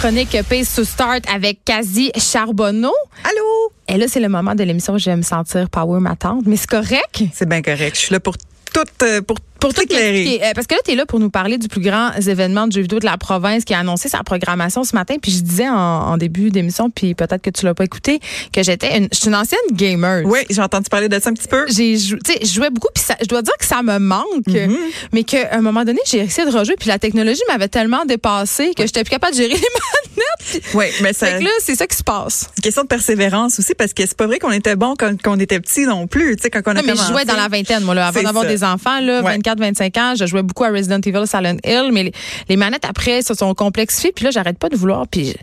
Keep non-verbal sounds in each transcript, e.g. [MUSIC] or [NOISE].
chronique Pace to Start avec Kazi Charbonneau. Allô? Et là, c'est le moment de l'émission où je vais me sentir power ma tante. Mais c'est correct? C'est bien correct. Je suis là pour tout, euh, pour Pour tout éclairer. expliquer. Euh, parce que là, tu es là pour nous parler du plus grand événement de jeux vidéo de la province qui a annoncé sa programmation ce matin. Puis je disais en, en début d'émission, puis peut-être que tu l'as pas écouté, que j'étais une, je suis une ancienne gamer. Oui, j'ai entendu parler de ça un petit peu. J'ai jou- tu sais, je jouais beaucoup, puis ça- je dois dire que ça me manque, Mm-hmm. mais qu'à un moment donné, j'ai essayé de rejouer, puis la technologie m'avait tellement dépassé que j'étais plus capable de gérer les. [LAUGHS] [LAUGHS] Oui, mais ça- Fait que là, c'est ça qui se passe. c'est une question de persévérance aussi parce que c'est pas vrai qu'on était bon quand, quand on était petit non plus. Tu sais, quand on a Non, mais je jouais dans la vingtaine, moi, là, avant d'avoir ça. des enfants, là, Ouais. 24-25 ans, je jouais beaucoup à Resident Evil, Silent Hill, mais les, les manettes après se sont complexifiées, puis là, j'arrête pas de vouloir, puis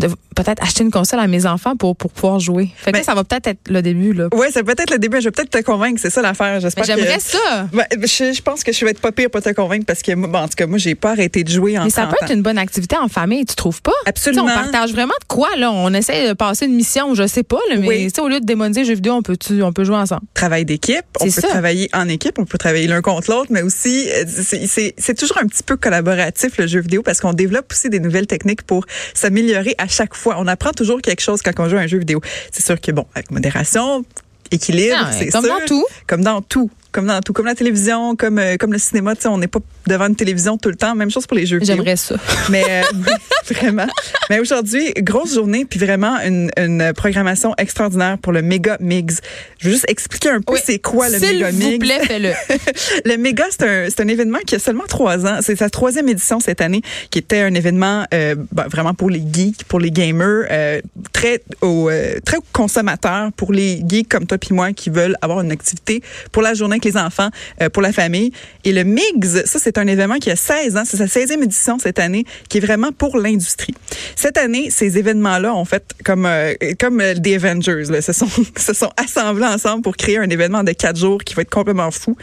de peut-être acheter une console à mes enfants pour, pour pouvoir jouer. Fait que Ben- là, ça va peut-être être le début, là. Oui, c'est peut-être le début. Je vais peut-être te convaincre. C'est ça l'affaire. J'espère que. j'aimerais ça. Je, je pense que je vais être pas pire pour te convaincre parce que, bon, en tout cas, moi, j'ai pas arrêté de jouer en Mais ça 30 peut être une bonne activité en famille, tu trouves pas? Absolument. On partage vraiment de quoi, là? On essaie de passer une mission, je sais pas, là, mais Oui. au lieu de démoniser les jeux vidéo, on peut, on peut jouer ensemble? travail d'équipe, on peut ça. travailler en équipe, on peut travailler l'un contre l'autre, mais aussi euh, c'est- toujours un petit peu collaboratif le jeu vidéo parce qu'on développe aussi des nouvelles techniques pour s'améliorer à chaque fois. On apprend toujours quelque chose quand on joue à un jeu vidéo. C'est sûr que bon, avec modération, équilibre, Ah, c'est comme sûr. dans tout. Comme dans tout. Comme dans tout, comme la télévision, comme euh, comme le cinéma, tu sais, on n'est pas devant une télévision tout le temps. Même chose pour les jeux. J'aimerais ça. [LAUGHS] Mais euh, [LAUGHS] vraiment. Mais aujourd'hui, grosse journée, puis vraiment une, une programmation extraordinaire pour le Méga Migs. Je veux juste expliquer un peu Oui. c'est quoi le S'il Méga vous Migs. plaît, fais-le. [LAUGHS] Le Méga, c'est un, c'est un événement qui a seulement trois ans. C'est sa troisième édition cette année, qui était un événement euh, ben, vraiment pour les geeks, pour les gamers, euh, très au, très consommateurs, pour les geeks comme toi puis moi qui veulent avoir une activité pour la journée les enfants, euh, pour la famille. Et le MIGS, ça c'est un événement qui a 16 ans, c'est sa 16e édition cette année, qui est vraiment pour l'industrie. Cette année, ces événements-là ont fait comme euh, comme euh, des Avengers, là, se sont [LAUGHS] se sont assemblés ensemble pour créer un événement de quatre jours qui va être complètement fou.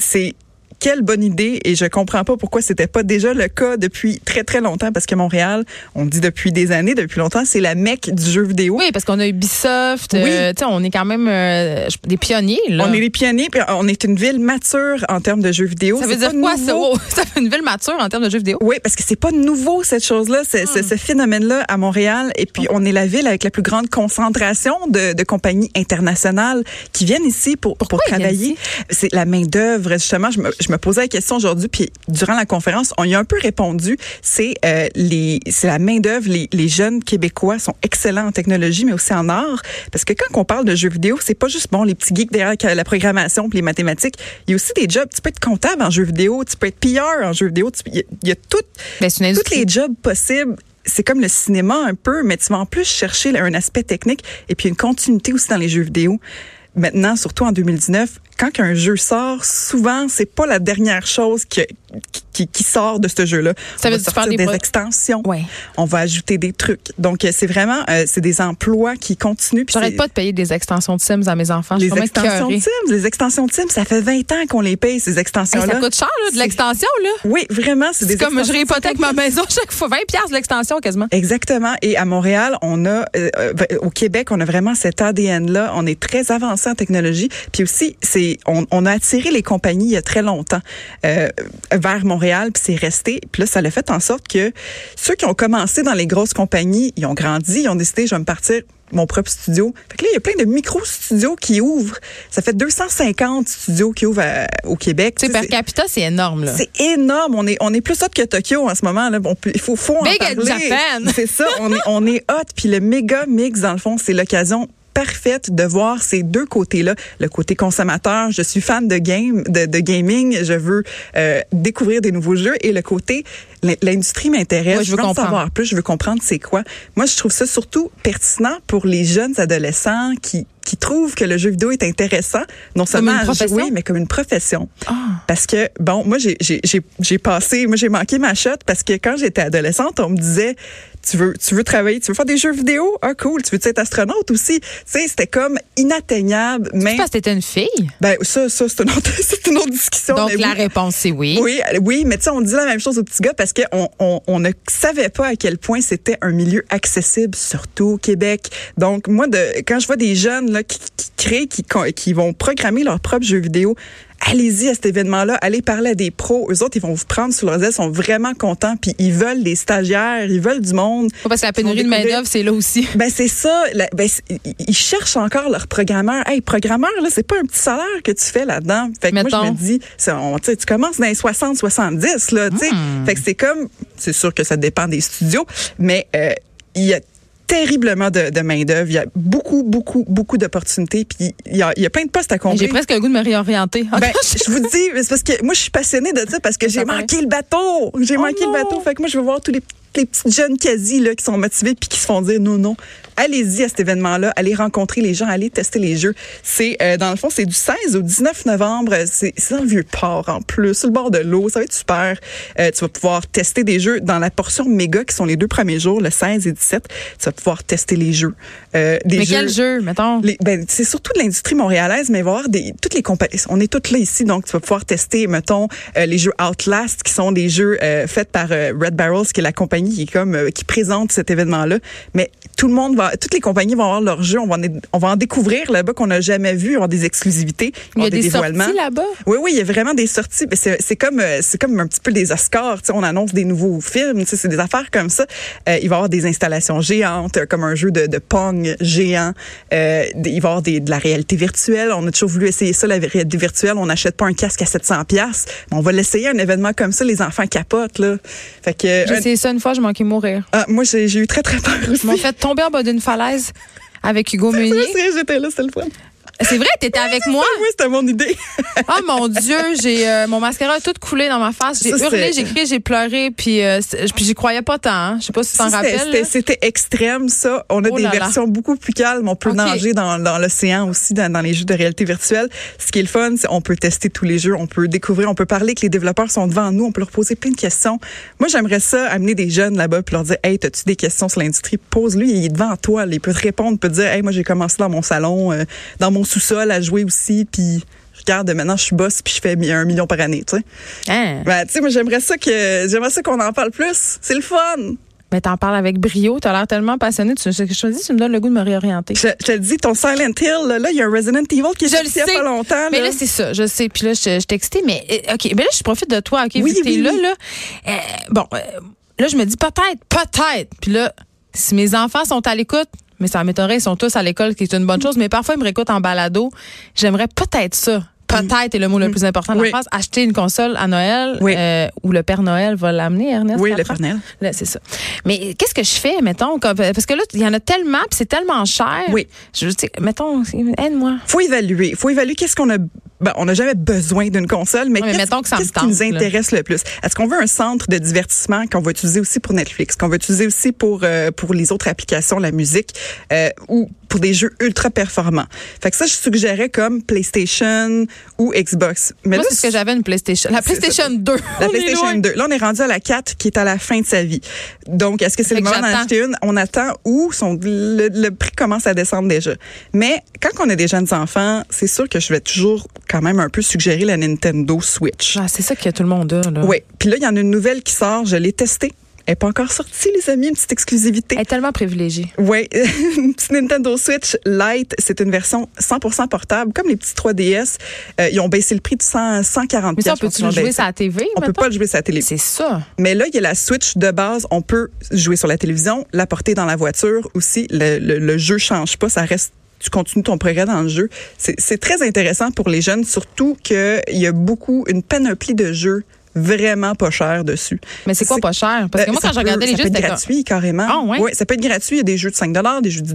C'est quelle bonne idée et je comprends pas pourquoi c'était pas déjà le cas depuis très très longtemps parce que Montréal, on dit depuis des années, depuis longtemps, c'est la mecque du jeu vidéo. Oui, parce qu'on a Ubisoft. Oui. euh, tu sais, on est quand même euh, des pionniers, là. On est les pionniers, puis on est une ville mature en termes de jeux vidéo. ça veut dire quoi, ça? nouveau. [LAUGHS] Ça fait une ville mature en termes de jeux vidéo? Oui, parce que c'est pas nouveau cette chose-là, c'est Hmm. ce phénomène-là à Montréal. Et puis on est la ville avec la plus grande concentration de, de compagnies internationales qui viennent ici pour pour travailler. C'est la main d'œuvre. Justement, je me, je me posais la question aujourd'hui, puis durant la conférence, on y a un peu répondu. C'est euh, les c'est la main d'œuvre. Les, les jeunes québécois sont excellents en technologie, mais aussi en art. Parce que quand on parle de jeux vidéo, c'est pas juste bon les petits geeks derrière la programmation puis les mathématiques. Il y a aussi des jobs. Tu peux être comptable en jeux vidéo, tu peux être PR en jeux vidéo. tu Il y a, il y a tout Ben, les jobs possibles. C'est comme le cinéma un peu, mais tu vas en plus chercher un aspect technique et puis une continuité aussi dans les jeux vidéo. Maintenant, surtout en 2019, quand un jeu sort, souvent, c'est pas la dernière chose qui, qui, qui sort de ce jeu-là. Ça On veut va sortir des des extensions. Ouais. On va ajouter des trucs. Donc, euh, c'est vraiment, euh, c'est des emplois qui continuent. J'arrête pas de payer des extensions de Sims à mes enfants. Les extensions écœurée. Teams, les extensions Teams, ça fait 20 ans qu'on les paye, ces Hey, extensions-là. ça coûte cher, là, de l'extension, là. Oui, vraiment, c'est des comme je réhypothèque ma maison chaque fois. 20 piastres de l'extension, quasiment. Exactement. Et à Montréal, on a, euh, au Québec, on a vraiment cet ADN-là. On est très avancé en technologie. Puis aussi, c'est, on, on a attiré les compagnies il y a très longtemps euh, vers Montréal, puis c'est resté. Puis là, ça l'a fait en sorte que ceux qui ont commencé dans les grosses compagnies, ils ont grandi, ils ont décidé, je vais me partir mon propre studio. Fait que là, il y a plein de micro-studios qui ouvrent. Ça fait 250 studios qui ouvrent à- au Québec. Tu sais, capita, c'est énorme, là. c'est énorme. On est, on est plus hot que Tokyo en ce moment. Là. Il faut, faut en Big parler. Japan. C'est ça. On est, on est hot. Puis le méga mix, dans le fond, c'est l'occasion parfaite de voir ces deux côtés-là. Le côté consommateur, je suis fan de game, de, de gaming, je veux euh, découvrir des nouveaux jeux. Et le côté, l'in- l'industrie m'intéresse, Ouais, je veux veux en savoir plus, je veux comprendre c'est quoi. Moi, je trouve ça surtout pertinent pour les jeunes adolescents qui qui trouvent que le jeu vidéo est intéressant, non seulement une à profession? jouer, mais comme une profession. Ah. Parce que, bon, moi, j'ai- j'ai j'ai- j'ai passé, moi, j'ai manqué ma shot parce que quand j'étais adolescente, on me disait, tu veux, tu veux travailler, tu veux faire des jeux vidéo? Ah, cool. Tu veux être astronaute aussi? Tu sais, c'était comme inatteignable. Mais, Parce que t'étais une fille? ben, ça, ça, c'est une autre, [LAUGHS] c'est une autre discussion. Donc, la oui. réponse, c'est oui. Oui, oui, mais tu sais, on dit la même chose aux petits gars parce qu'on on, on ne savait pas à quel point c'était un milieu accessible, surtout au Québec. Donc, moi, de, quand je vois des jeunes là, qui, qui créent, qui, qui vont programmer leurs propres jeux vidéo, allez-y à cet événement-là, allez parler à des pros. Eux autres, ils vont vous prendre sous leurs ailes, sont vraiment contents, puis ils veulent des stagiaires, ils veulent du monde. parce que la pénurie de main-d'œuvre, c'est là aussi. [LAUGHS] Ben, c'est ça. ben, ils cherchent encore leur programmeur. Hey, programmeur, là, c'est pas un petit salaire que tu fais là-dedans. Fait que moi, je me dis, on, tu commences dans les 60, 70, là, tu sais. Hmm. Fait que c'est comme, c'est sûr que ça dépend des studios, mais euh, il y a terriblement de, de main-d'œuvre. Il y a beaucoup, beaucoup, beaucoup d'opportunités. Puis il y, a, il y a plein de postes à combler. J'ai presque le goût de me réorienter. Ben, je vous dis, c'est parce que moi, je suis passionnée de ça parce que j'ai manqué le bateau. J'ai oh manqué le bateau. Fait que moi, je veux voir tous les les petites jeunes quasi là, qui sont motivés puis qui se font dire non, non. Allez-y à cet événement-là, allez rencontrer les gens, allez tester les jeux. C'est euh, dans le fond, c'est du 16 au 19 novembre. C'est le vieux port en plus, sur le bord de l'eau. Ça va être super. Euh, tu vas pouvoir tester des jeux dans la portion méga qui sont les deux premiers jours, le 16 et 17. Tu vas pouvoir tester les jeux. Euh, des mais quels jeux, mettons? ben, C'est surtout de l'industrie montréalaise, mais il va y avoir des toutes les compagnies. On est toutes là ici, donc tu vas pouvoir tester, mettons, euh, les jeux Outlast, qui sont des jeux faits par Red Barrels, qui est la compagnie qui est comme euh, qui présente cet événement-là. Mais tout le monde va, toutes les compagnies vont avoir leur jeu. On va en, on va en découvrir là-bas qu'on n'a jamais vu, avoir des exclusivités, il y a des, sorties là-bas? Oui, oui, il y a vraiment des sorties. C'est comme euh, c'est comme un petit peu des Oscars. on annonce des nouveaux films. C'est des affaires comme ça. Euh, il va y avoir des installations géantes, comme un jeu de, de pong géant. Euh, il va y avoir des, de la réalité virtuelle. On a toujours voulu essayer ça, la réalité virtuelle. On n'achète pas un casque à 700 pièces. On va l'essayer un événement comme ça. Les enfants capotent là. Fait que j'ai essayé ça une fois je manquais mourir. Ah, moi, j'ai eu très, très peur aussi. Ils m'ont fait tomber en bas d'une falaise avec Hugo [LAUGHS] Meunier. J'étais là, c'était le fun. C'est vrai, t'étais avec moi? Oui, c'était mon idée. [LAUGHS] oh mon Dieu, j'ai euh, mon mascara a tout coulé dans ma face. J'ai hurlé, j'ai crié, j'ai pleuré, puis euh, puis j'y croyais pas tant. Hein. Je sais pas si tu t'en rappelles. C'était extrême ça. On a oh des versions beaucoup plus calmes. On peut nager dans, dans l'océan aussi, dans, dans, les jeux de réalité virtuelle. Ce qui est le fun, c'est on peut tester tous les jeux, on peut découvrir, on peut parler que les développeurs sont devant nous, on peut leur poser plein de questions. Moi, j'aimerais ça amener des jeunes là-bas puis leur dire, hey, t'as-tu des questions sur l'industrie? Pose-lui, il est devant toi, il peut te répondre, il peut te dire, hey, moi j'ai commencé dans mon salon, euh, dans mon sous-sol à jouer aussi, puis regarde, maintenant je suis boss puis je fais un million par année, tu sais. Hein? Ben, tu sais, moi j'aimerais ça que j'aimerais ça qu'on en parle plus. C'est le fun. Mais t'en parles avec brio, t'as l'air tellement passionné. Tu, je, je, dis, tu me donnes le goût de me réorienter. Je, te dis, ton Silent Hill, là, il y a un Resident Evil qui est sorti il y a pas longtemps. Mais là, c'est ça, je sais. Puis là, je, je t'excite, mais euh, OK, mais là, je profite de toi, OK, oui, vu là, là. Euh, bon, euh, là, je me dis peut-être, peut-être. Puis là, si mes enfants sont à l'écoute, mais ça m'étonnerait, ils sont tous à l'école, qui est une bonne chose. Mais parfois, ils me réécoutent en balado. J'aimerais peut-être ça. Peut-être est le mot le plus important de la phrase. Acheter une console à Noël euh, où le Père Noël va l'amener, Ernest. Oui, le Père Noël. c'est ça. Mais qu'est-ce que je fais, mettons, parce que là, il y en a tellement, puis c'est tellement cher. Oui. Je sais, mettons, aide-moi. Faut évaluer. Faut évaluer qu'est-ce qu'on a ben, on n'a jamais besoin d'une console, mais, qu'est-ce qui nous intéresse le plus? Est-ce qu'on veut un centre de divertissement qu'on va utiliser aussi pour Netflix, qu'on va utiliser aussi pour, euh, pour les autres applications, la musique, euh, ou pour des jeux ultra performants. Fait que ça, je suggérais comme PlayStation ou Xbox. Mais Moi, c'est ce que j'avais une PlayStation. La PlayStation 2. La PlayStation 2. Là, on est rendu à la 4 qui est à la fin de sa vie. Donc, est-ce que c'est le moment d'en acheter une? On attend où son, le, prix commence à descendre déjà. Mais quand on a des jeunes enfants, c'est sûr que je vais toujours quand même un peu suggérer la Nintendo Switch. Ah, c'est ça que tout le monde a. Là. Oui. Puis là, il y en a une nouvelle qui sort. Je l'ai testée. Elle n'est pas encore sortie, les amis, une petite exclusivité. Elle est tellement privilégiée. Oui, [LAUGHS] une petite Nintendo Switch Lite, c'est une version 100% portable, comme les petits 3DS. Euh, ils ont baissé le prix de 100, 140 Mais ça, on peut-tu le jouer sur la TV? On peut pas le jouer sur la télé. C'est ça. Mais là, il y a la Switch de base. On peut jouer sur la télévision, la porter dans la voiture aussi. Le, le, le jeu change pas, ça reste tu continues ton progrès dans le jeu. C'est très intéressant pour les jeunes, surtout qu'il y a beaucoup, une panoplie de jeux vraiment pas cher dessus. Mais c'est quoi pas cher? Parce que moi, quand je regardais les jeux, c'était gratuit carrément. Ah, ouais? Oui, ça peut être gratuit. Il y a des jeux de 5 des jeux de 10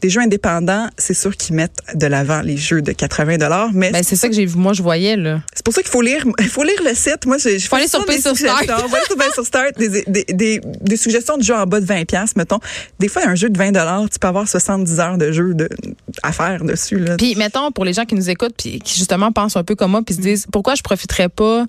Des jeux indépendants, c'est sûr qu'ils mettent de l'avant les jeux de 80 mais ben, c'est ça que j'ai moi je voyais là. C'est pour ça qu'il faut lire [LAUGHS] il faut lire le site. Moi, je faut aller sur sur Start. sur Start des, des, des, des, suggestions de jeux en bas de 20 mettons. Des fois, un jeu de 20 tu peux avoir 70 heures de jeu de, à faire dessus là. Puis mettons pour les gens qui nous écoutent puis qui justement pensent un peu comme moi puis se disent pourquoi je profiterais pas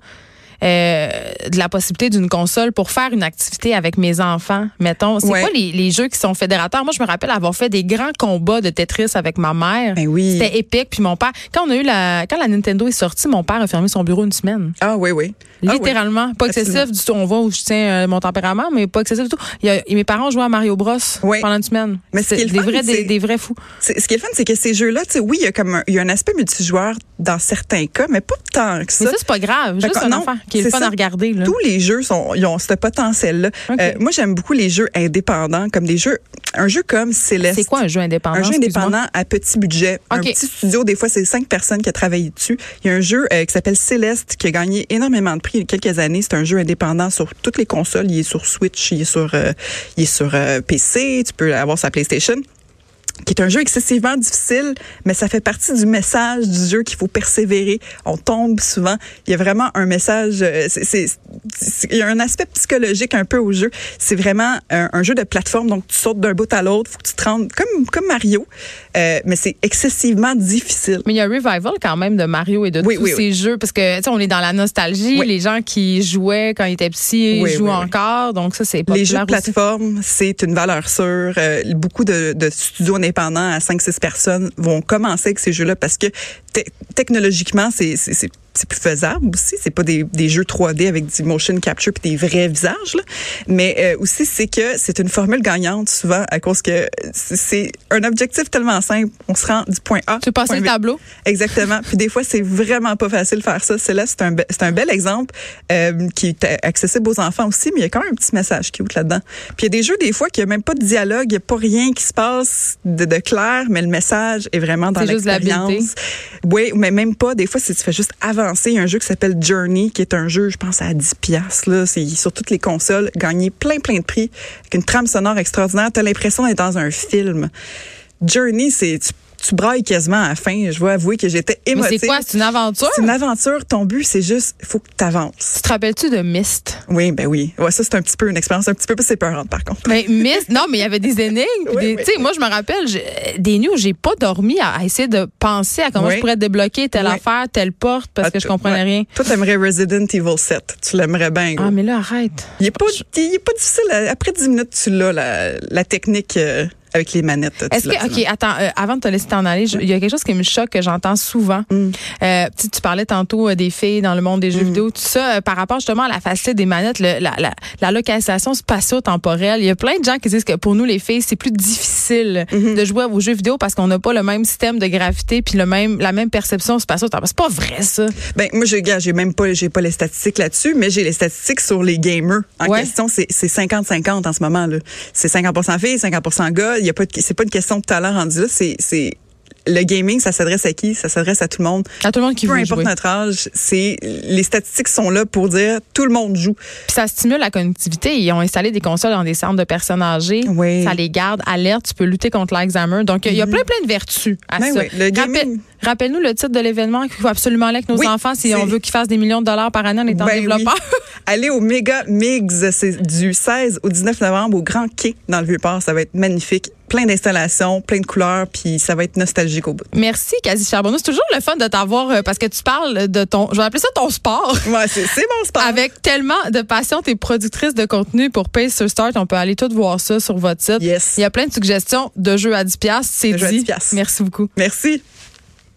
euh, de la possibilité d'une console pour faire une activité avec mes enfants, mettons. C'est quoi les, jeux qui sont fédérateurs? Moi, je me rappelle avoir fait des grands combats de Tetris avec ma mère. Ben oui. C'était épique. Puis mon père, quand on a eu la, quand la Nintendo est sortie, mon père a fermé son bureau une semaine. Ah oui, oui. Ah Littéralement. Pas excessif du tout. On voit où je tiens euh, mon tempérament, mais pas excessif du tout. Il y a, mes parents jouaient à Mario Bros pendant une semaine. Mais c'est des vrais, des, vrais fous. Ce qui est fun, c'est que ces jeux-là, oui, il y a comme un, il y a un aspect multijoueur dans certains cas, mais pas tant que ça. Mais ça, c'est pas grave. Juste un enfant qui est, le fun à regarder. Là. Tous les jeux sont, ils ont ce potentiel-là. Euh, moi, j'aime beaucoup les jeux indépendants, comme des jeux, un jeu comme Céleste. C'est quoi un jeu indépendant? Un jeu indépendant à petit budget. Un petit studio, des fois, c'est cinq personnes qui ont travaillé dessus. Il y a un jeu euh, qui s'appelle Céleste qui a gagné énormément de prix il y a quelques années. C'est un jeu indépendant sur toutes les consoles. Il est sur Switch, il est sur, euh, il est sur PC. Tu peux avoir sa PlayStation qui est un jeu excessivement difficile, mais ça fait partie du message du jeu qu'il faut persévérer. On tombe souvent. Il y a vraiment un message, euh, c'est, il y a un aspect psychologique un peu au jeu. C'est vraiment un, jeu de plateforme, donc tu sautes d'un bout à l'autre, faut que tu te rendes comme comme Mario, euh, mais c'est excessivement difficile. Mais il y a un revival quand même de Mario et de tous ces jeux parce que tu sais on est dans la nostalgie. Les gens qui jouaient quand ils étaient petits jouent encore, donc ça c'est Les jeux de plateforme, c'est une valeur sûre. Euh, beaucoup de, de studios indépendants à 5-6 personnes vont commencer avec ces jeux-là parce que technologiquement, c'est c'est plus faisable aussi. C'est pas des, des, jeux 3D avec du motion capture puis des vrais visages, là. mais euh, aussi c'est que c'est une formule gagnante souvent à cause que c'est un objectif tellement simple. On se rend du point A. Tu passes le tableau? Exactement. puis des fois c'est vraiment pas facile de faire ça. C'est là c'est un c'est un bel exemple euh, qui est accessible aux enfants aussi, mais il y a quand même un petit message qui est là-dedans. Puis il y a des jeux des fois qui a même pas de dialogue, il y a pas rien qui se passe de, de clair, mais le message est vraiment dans l'expérience. Oui, mais même pas. Des fois, c'est tu fais juste avancer a un jeu qui s'appelle Journey, qui est un jeu, je pense, à 10 piastres. Là. C'est sur toutes les consoles, gagné plein, plein de prix, avec une trame sonore extraordinaire. Tu as l'impression d'être dans un film. Journey, c'est brailles quasiment à la fin. Je dois avouer que j'étais émotive. c'est quoi? C'est une aventure? C'est une aventure. Ton but, c'est juste, il faut que tu avances. Tu te rappelles-tu de Myst? Oui, ben oui. Ouais, ça, c'est un petit peu une expérience un petit peu plus épeurante, par contre. Mais Myst, non, mais il y avait des énigmes. [LAUGHS] Tu sais, moi, je me rappelle, des nuits où j'ai pas dormi à, essayer de penser à comment je pourrais débloquer telle affaire, telle porte, parce ah, que je comprenais rien. Toi, t'aimerais Resident Evil 7. Tu l'aimerais bien. Ah, mais là, arrête. Il est pas, il est pas difficile. Après 10 minutes, tu l'as, la, la technique. Euh, avec les manettes. Est-ce que, OK, attends, euh, avant de te laisser t'en aller, il y a quelque chose qui me choque, que j'entends souvent. Mm. Euh, tu, tu, parlais tantôt euh, des filles dans le monde des jeux mm. vidéo, tout ça, par rapport justement à la facilité des manettes, la, la, la, localisation spatio-temporelle. Il y a plein de gens qui disent que pour nous, les filles, c'est plus difficile mm-hmm. de jouer aux jeux vidéo parce qu'on n'a pas le même système de gravité puis le même, la même perception spatio-temporelle. C'est pas vrai, ça. Ben, moi, je j'ai même pas, j'ai pas les statistiques là-dessus, mais j'ai les statistiques sur les gamers. En question, c'est 50-50 en ce moment, là. C'est 50 filles, 50 gars y a pas c'est pas une question de talent rendu là, c'est c'est le gaming, ça s'adresse à qui? Ça s'adresse à tout le monde. À tout le monde qui Peu importe notre âge, c'est les statistiques sont là pour dire tout le monde joue. Puis ça stimule la connectivité. Ils ont installé des consoles dans des centres de personnes âgées. Oui. Ça les garde alertes. Tu peux lutter contre l'Alzheimer. Donc il y a mhm. plein plein de vertus à ben ça. Oui. Le gaming. Rappelle-nous le titre de l'événement qu'il faut absolument aller avec nos enfants si on veut qu'ils fassent des millions de dollars par année en étant ben développeurs. [LAUGHS] Allez au Mega Migs, c'est du 16 au 19 novembre au Grand Quai dans le Vieux-Port. Ça va être magnifique plein d'installations, plein de couleurs, puis ça va être nostalgique au bout. Merci, Quasi Charbonneau. C'est toujours le fun de t'avoir euh, parce que tu parles de ton, je vais appeler ça ton sport. [LAUGHS] Ouais, c'est mon sport. Avec tellement de passion, t'es productrice de contenu pour Pay sur Start. On peut aller tout voir ça sur votre site. Yes. Il y a plein de suggestions de jeux à 10 C'est dit. Merci beaucoup. Merci.